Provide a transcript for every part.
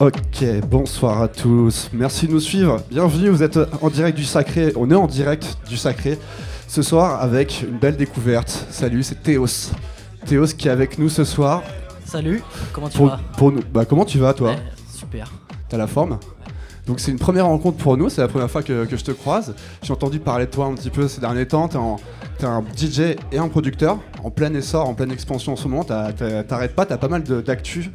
Ok, bonsoir à tous. Merci de nous suivre. Bienvenue, vous êtes en direct du Sacré. On est en direct du Sacré ce soir avec une belle découverte. Salut, c'est Théos. Théos qui est avec nous ce soir. Salut, comment tu Pour, vas pour nous. Bah, comment tu vas, toi Ouais, Super. T'as la forme Donc, c'est une première rencontre pour nous. C'est la première fois que, que je te croise. J'ai entendu parler de toi un petit peu ces derniers temps. T'es un DJ et un producteur en plein essor, en pleine expansion en ce moment. T'arrêtes pas, t'as pas mal d'actu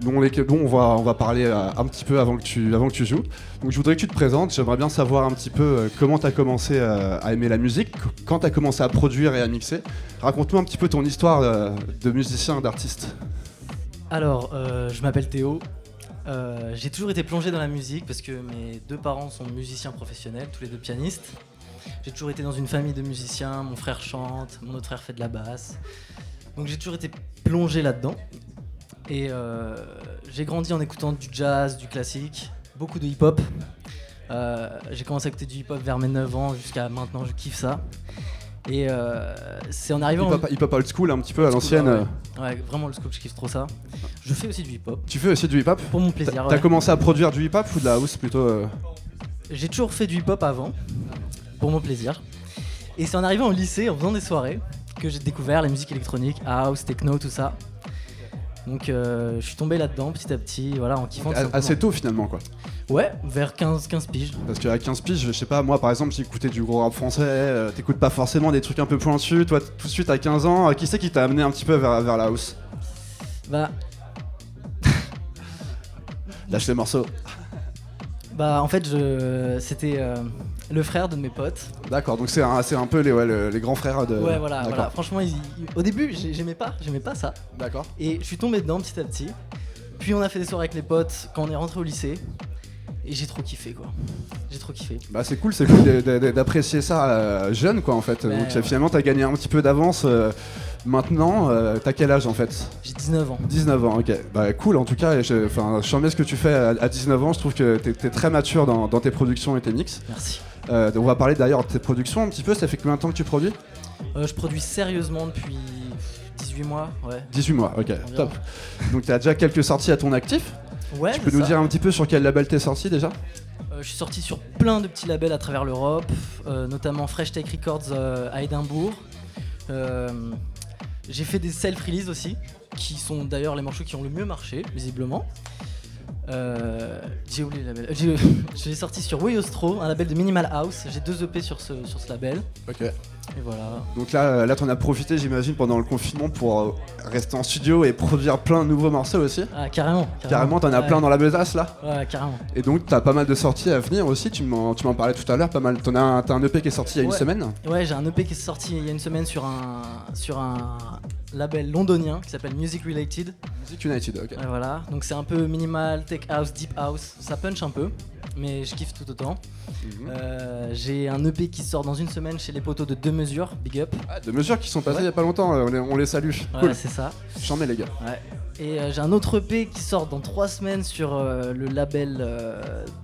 dont, on, va, on va parler euh, un petit peu avant que, tu, tu joues. Donc je voudrais que tu te présentes. J'aimerais bien savoir un petit peu euh, comment t'as commencé euh, à aimer la musique, quand t'as commencé à produire et à mixer. Raconte-nous un petit peu ton histoire de musicien, d'artiste. Alors, je m'appelle Théo. J'ai toujours été plongé dans la musique parce que mes deux parents sont musiciens professionnels, tous les deux pianistes. J'ai toujours été dans une famille de musiciens, mon frère chante, mon autre frère fait de la basse. Donc j'ai toujours été plongé là-dedans. Et euh, j'ai grandi en écoutant du jazz, du classique, beaucoup de hip-hop. Euh, j'ai commencé à écouter du hip-hop vers mes 9 ans jusqu'à maintenant, je kiffe ça. Et euh, c'est en arrivant... Hip-hop hip-hop old school, un petit peu à l'ancienne. Ouais, euh. Ouais, vraiment le scoop, je kiffe trop ça. Je fais aussi du hip-hop, Tu fais aussi du hip-hop? Pour mon plaisir. t'as ouais. commencé à produire du hip-hop ou de la house plutôt J'ai toujours fait du hip-hop avant, pour mon plaisir. Et c'est en arrivant au lycée, en faisant des soirées, que j'ai découvert la musique électronique, house, techno, tout ça. Donc euh, je suis tombé là-dedans petit à petit, voilà, en kiffant. Assez tôt finalement quoi. Ouais, vers 15, 15 piges. Parce qu'à 15 piges, je sais pas, moi par exemple, j'écoutais du gros rap français, euh, t'écoutes pas forcément des trucs un peu pointus, toi tout de suite à 15 ans, euh, qui c'est qui t'a amené un petit peu vers, vers la house? Bah, Lâche les morceaux. bah en fait, je... c'était euh, le frère de mes potes. D'accord, donc c'est un, c'est un peu les, ouais, le- les grands frères de. ouais, voilà, D'accord. voilà. Franchement, ils- ils- au début, j'ai- j'aimais pas, j'aimais pas ça. D'accord. Et je suis tombé dedans petit à petit. Puis on a fait des soirées avec les potes quand on est rentré au lycée. Et j'ai trop kiffé quoi. J'ai trop kiffé. Bah c'est cool, c'est cool d'apprécier ça euh, jeune quoi en fait. Ouais, donc ouais. finalement t'as gagné un petit peu d'avance. euh, maintenant, euh, t'as quel âge en fait? J'ai 19 ans. 19 ans, ok. Bah cool en tout cas, je, enfin, je remets ce que tu fais à, à 19 ans, je trouve que t'es es très mature dans, dans tes productions et tes mix. Merci. Euh, on va parler d'ailleurs de tes productions un petit peu, ça fait combien de temps que tu produis Euh, je produis sérieusement depuis 18 mois, ouais. 18 mois, ok, Environ. top. Donc t'as déjà quelques sorties à ton actif Ouais, Tu peux nous ça. dire un petit peu sur quel label t'es sorti déjà Euh, je suis sorti sur plein de petits labels à travers l'Europe, euh, notamment Fresh Take Records euh, à Édimbourg. Euh, j'ai fait des self-release aussi, qui sont d'ailleurs les morceaux qui ont le mieux marché, visiblement. Euh, j'ai oublié le label. Je l'ai sorti sur Wayostro, un label de Minimal House. J'ai deux EP sur ce, sur ce label. Ok. Et voilà. Donc là, euh, là t'en as profité j'imagine pendant le confinement pour euh, rester en studio et produire plein de nouveaux morceaux aussi Ah, carrément. Carrément, t'en as Ouais. plein dans la besace là Ouais, carrément. Et donc t'as pas mal de sorties à venir aussi, tu m'en parlais tout à l'heure, pas mal. T'en as un, t'as un EP qui est sorti il y a une semaine Ouais, j'ai un EP qui est sorti il y a une semaine sur un, sur un label londonien qui s'appelle Music Related. Music United, ok. Voilà, donc c'est un peu minimal, tech house, deep house, ça punch un peu, mais je kiffe tout autant. Mhm. Euh, j'ai un EP qui sort dans une semaine chez les poteaux de deux mesures, big up. Ah, de mesures qui sont passées Ouais. il y a pas longtemps, euh, on les, on les salue. Ouais, Cool, c'est ça. j'en mets les gars. Ouais. Et euh, j'ai un autre EP qui sort dans trois semaines sur euh, le label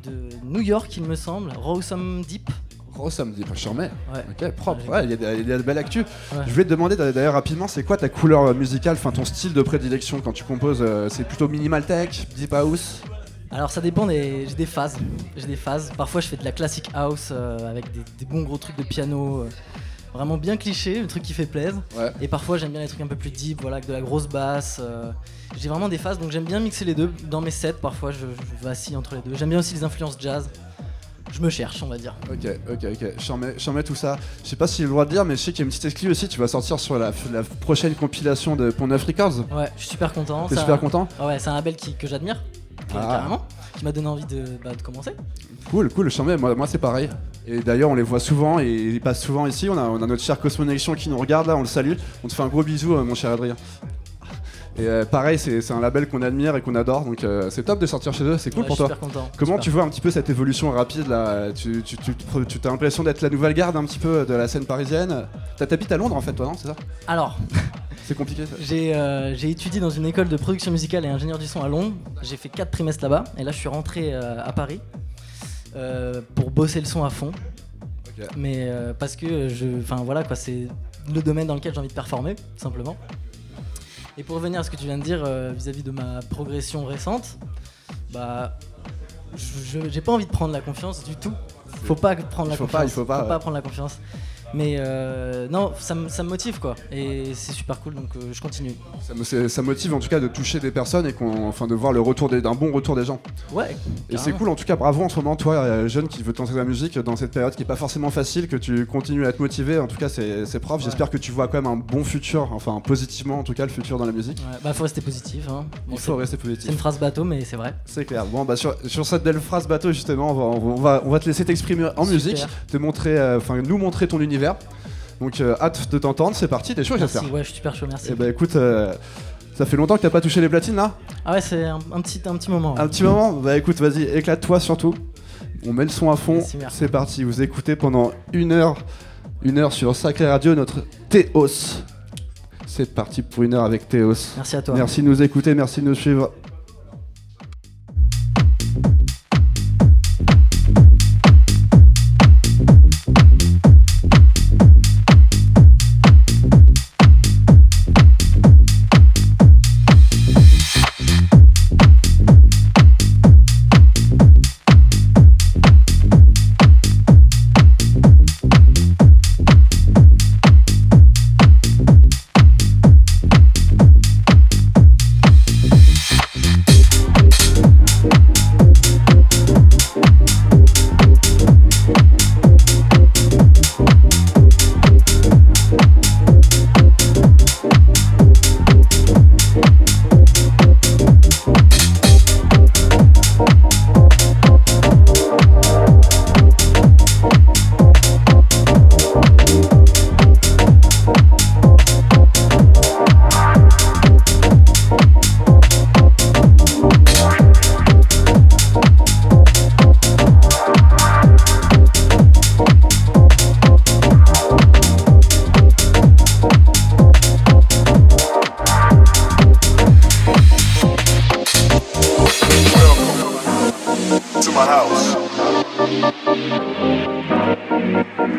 de New York, il me semble, Rawsome Deep. Oh, ça me dit, j'en mets. Ouais. Ok, propre. Ouais, il y, a de belles actus. Je voulais te demander d'ailleurs rapidement, c'est quoi ta couleur musicale, enfin ton style de prédilection quand tu composes C'est plutôt minimal tech, deep house? Alors ça dépend des. J'ai des phases. J'ai des phases. Parfois je fais de la classic house euh, avec des, des bons gros trucs de piano. euh, vraiment bien cliché, le truc qui fait plaisir. Ouais. Et parfois j'aime bien les trucs un peu plus deep, voilà, avec de la grosse basse. euh, j'ai vraiment des phases, donc j'aime bien mixer les deux. Dans mes sets, parfois je, je vacille entre les deux. J'aime bien aussi les influences jazz. Je me cherche, on va dire. Ok, ok, ok. J'en mets, j'en mets tout ça. Je sais pas si j'ai le droit de dire, mais je sais qu'il y a une petite exclue aussi. Tu vas sortir sur la, la prochaine compilation de Pont Neuf Records. Ouais, je suis super content. T'es Ça- super content? Ouais, c'est un label qui, que j'admire, Ah. carrément, qui m'a donné envie de, bah, de commencer. Cool, cool, mets. Moi, moi c'est pareil. Et d'ailleurs, on les voit souvent et ils passent souvent ici. On a, on a notre cher Cosmonexion qui nous regarde là, on le salue. On te fait un gros bisou, euh, mon cher Adrien. Et euh, pareil, c'est un label qu'on admire et qu'on adore, donc euh, c'est top de sortir chez eux, c'est cool Ouais, pour je suis toi. super content. Comment Super. tu vois un petit peu cette évolution rapide là? Tu, tu, tu, tu as l'impression d'être la nouvelle garde un petit peu de la scène parisienne? T'habites à Londres en fait, toi, non? C'est ça? Alors, C'est compliqué ça J'ai euh, j'ai étudié dans une école de production musicale et ingénieur du son à Londres. J'ai fait 4 trimestres là-bas et là je suis rentré euh, à Paris euh, pour bosser le son à fond. Mais parce que je, enfin voilà quoi, c'est le domaine dans lequel j'ai envie de performer, simplement. Et pour revenir à ce que tu viens de dire vis-à-vis de ma progression récente, Bah, j'ai pas envie de prendre la confiance du tout. Faut pas prendre la Il faut confiance. pas, il faut pas, ouais. prendre la confiance. Mais euh, non, ça, me- ça me motive quoi. Et c'est super cool donc euh, je continue. Ça, me- c'est- ça motive en tout cas de toucher des personnes et enfin, de voir le retour d'un bon retour des gens. Ouais. Et c'est cool en tout cas, bravo en ce moment, toi, euh, jeune qui veut tenter la musique dans cette période qui est pas forcément facile, que tu continues à te motiver. En tout cas, c'est. Ouais. J'espère que tu vois quand même un bon futur, enfin positivement en tout cas, le futur dans la musique. Ouais, bah faut rester positif. Hein. Bon, Il faut rester c'est une positif. phrase bateau mais c'est vrai. C'est clair. Bon, bah sur, sur cette belle phrase bateau, justement, on va, on va, on va te laisser t'exprimer en Super. musique, te montrer, euh, enfin, nous montrer ton univers. Donc, euh, hâte de t'entendre. C'est parti. T'es chaud, Merci, j'espère. ouais, je suis super chaud, merci. Et bah écoute, euh, ça fait longtemps que t'as pas touché les platines là Ah ouais, c'est un, un petit, un petit moment. ouais. Un petit moment Bah écoute, vas-y, éclate-toi surtout. On met le son à fond. C'est parti. Vous écoutez pendant une heure, une heure sur Sacré Radio notre Théos. C'est parti pour une heure avec Théos. Merci à toi. Merci de nous écouter, merci de nous suivre.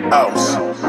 House.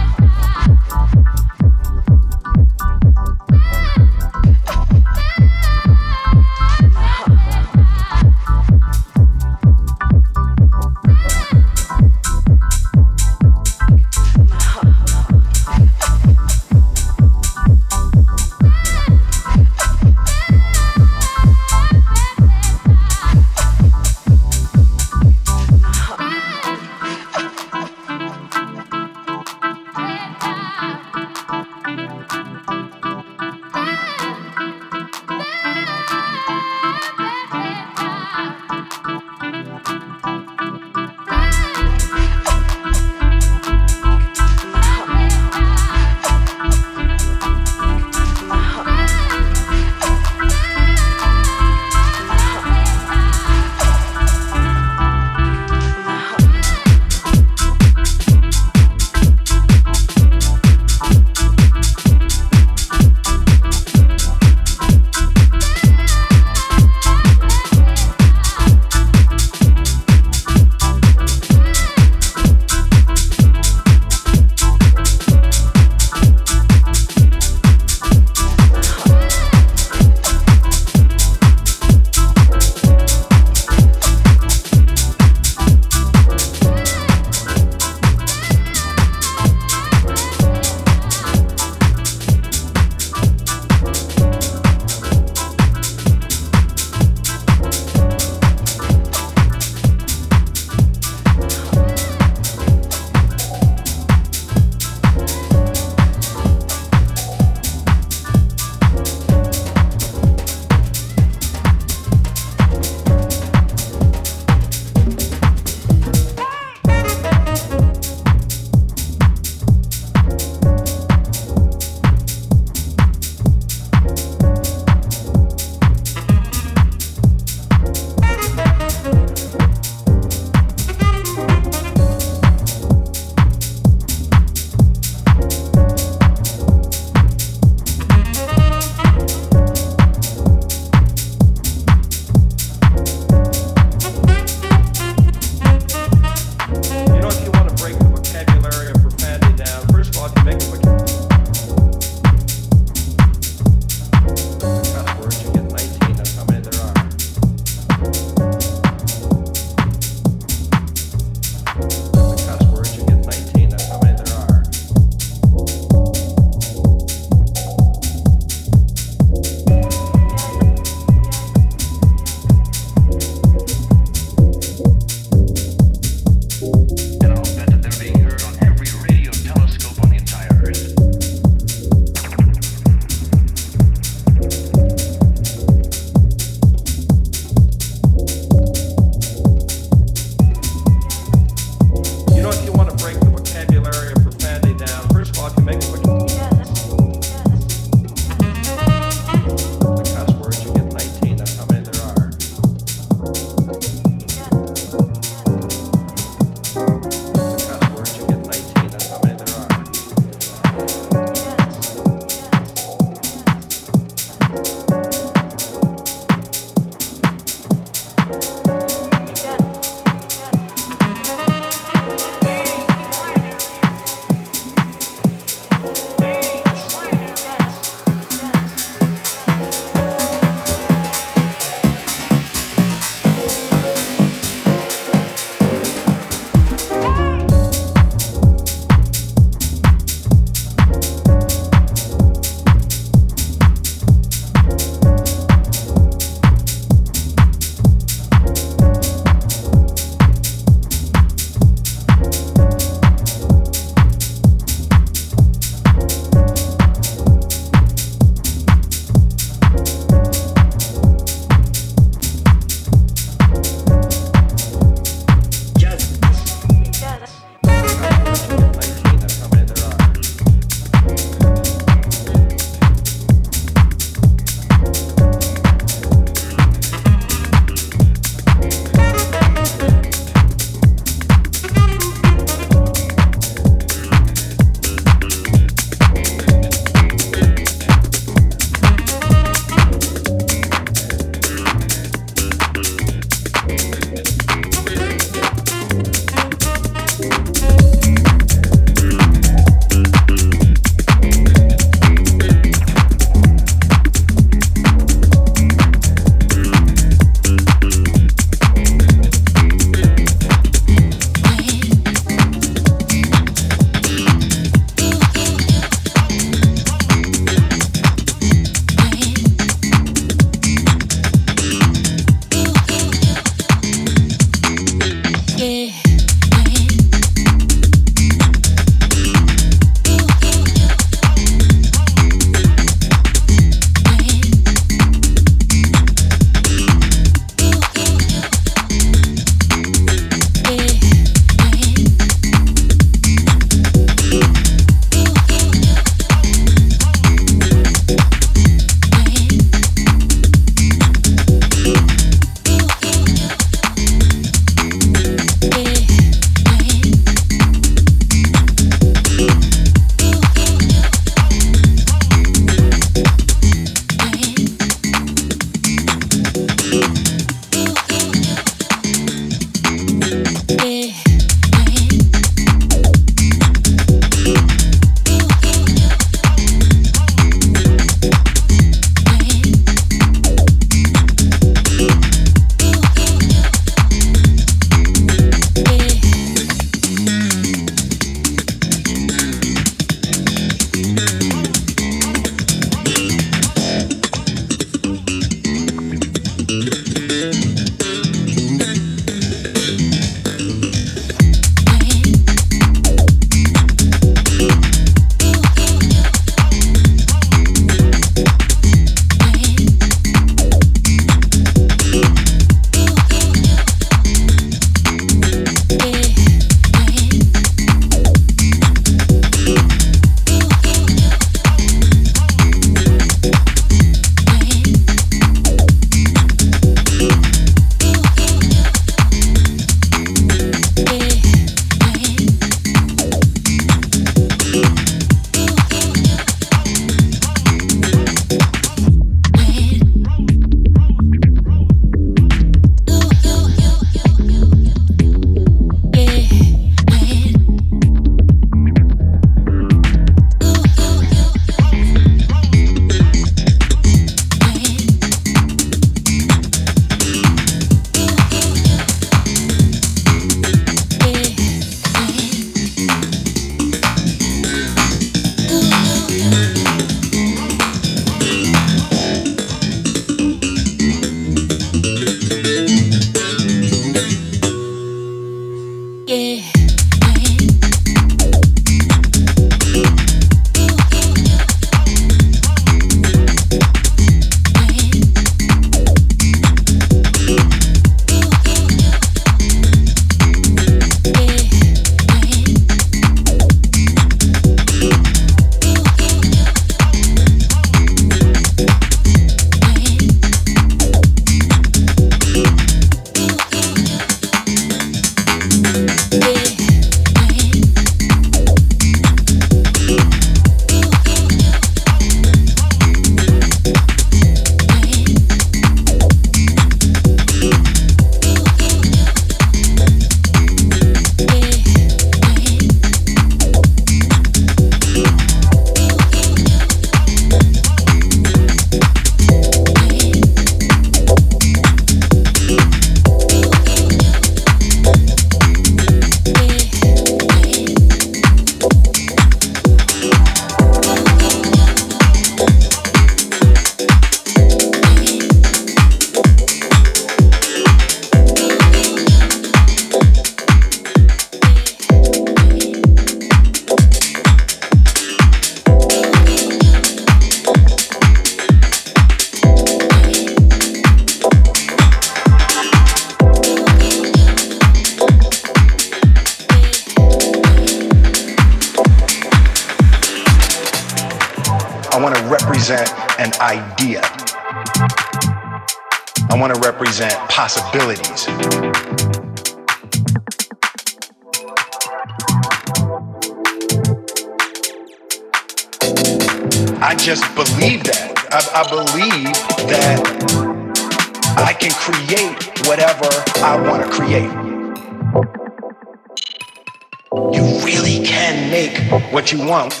what you want.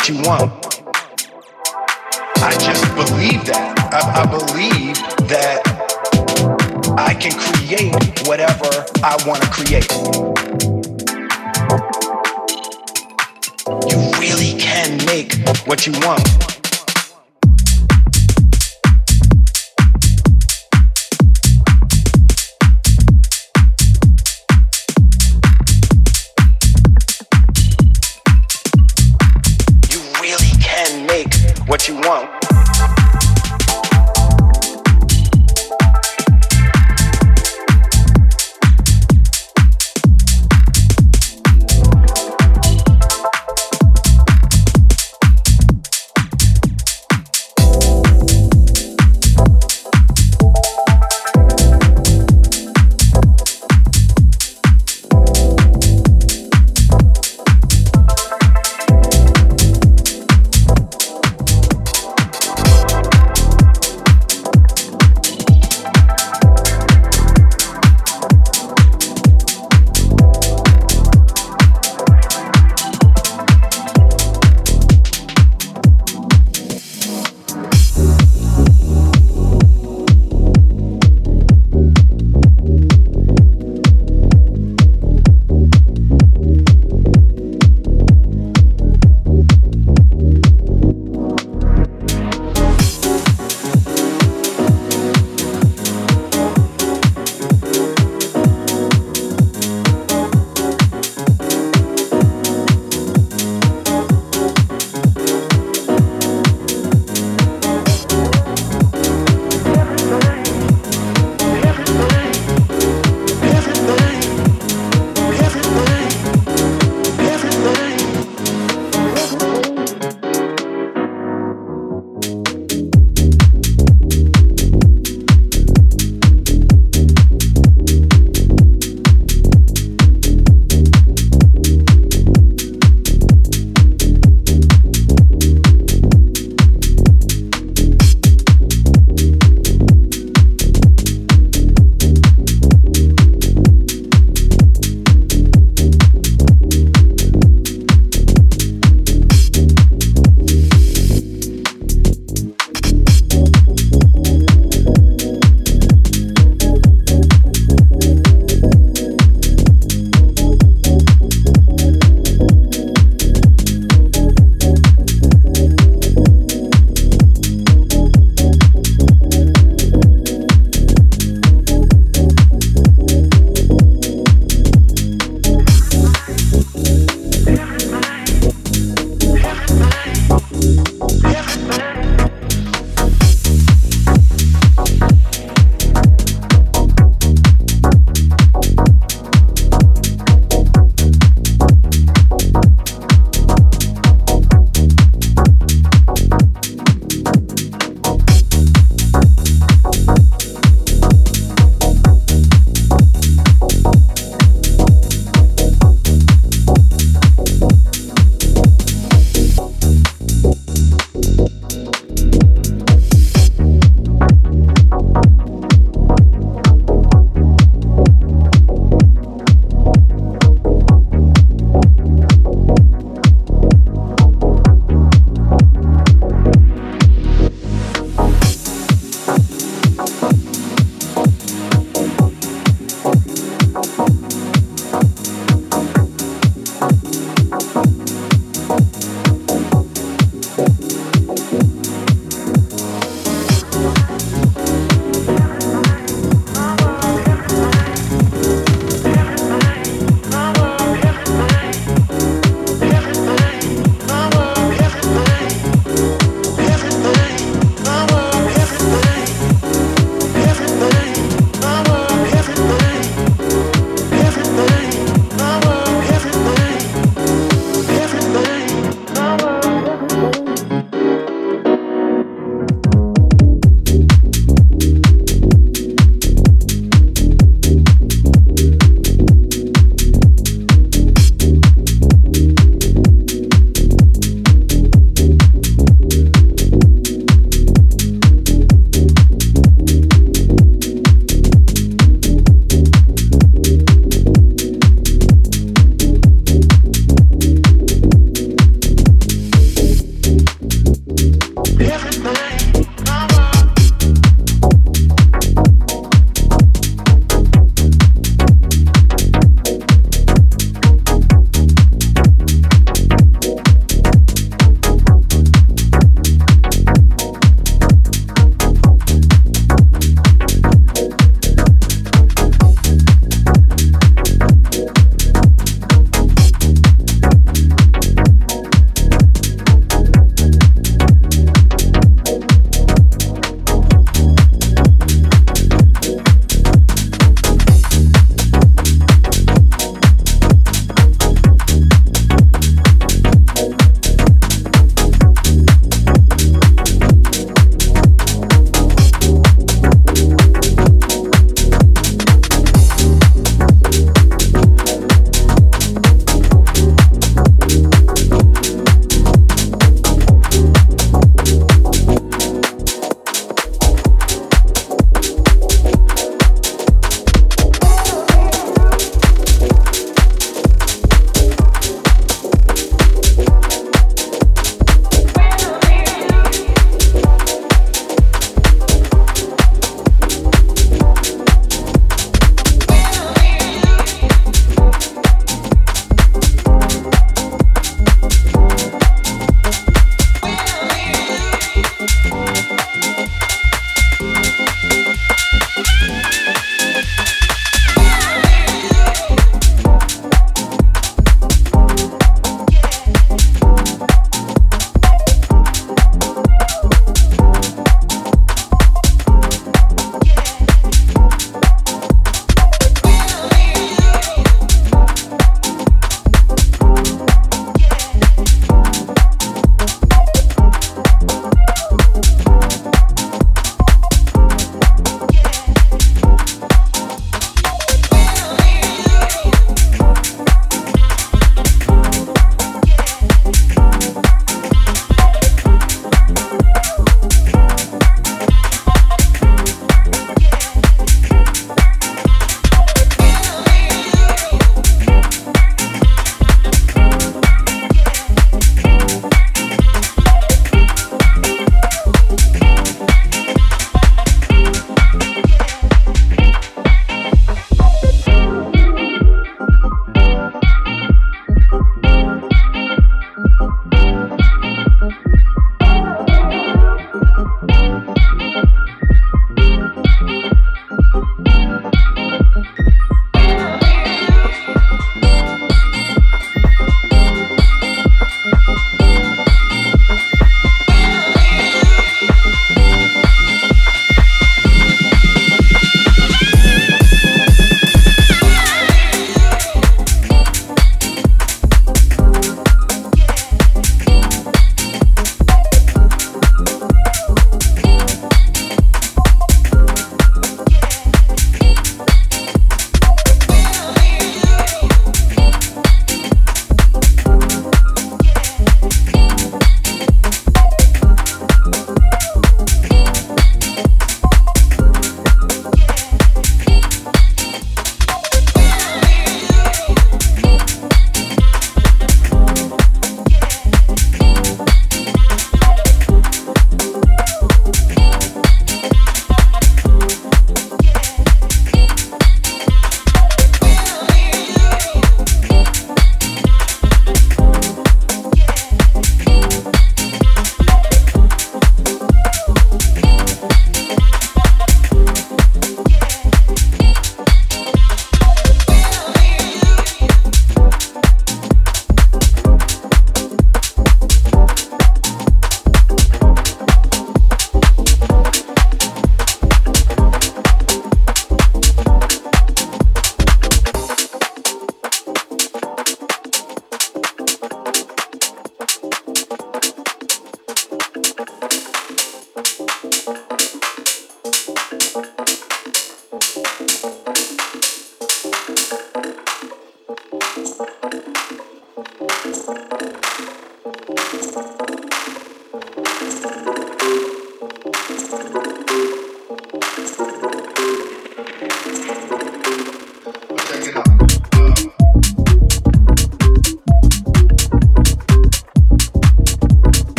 what you want. I just believe that. I, I believe that I can create whatever I want to create. You really can make what you want.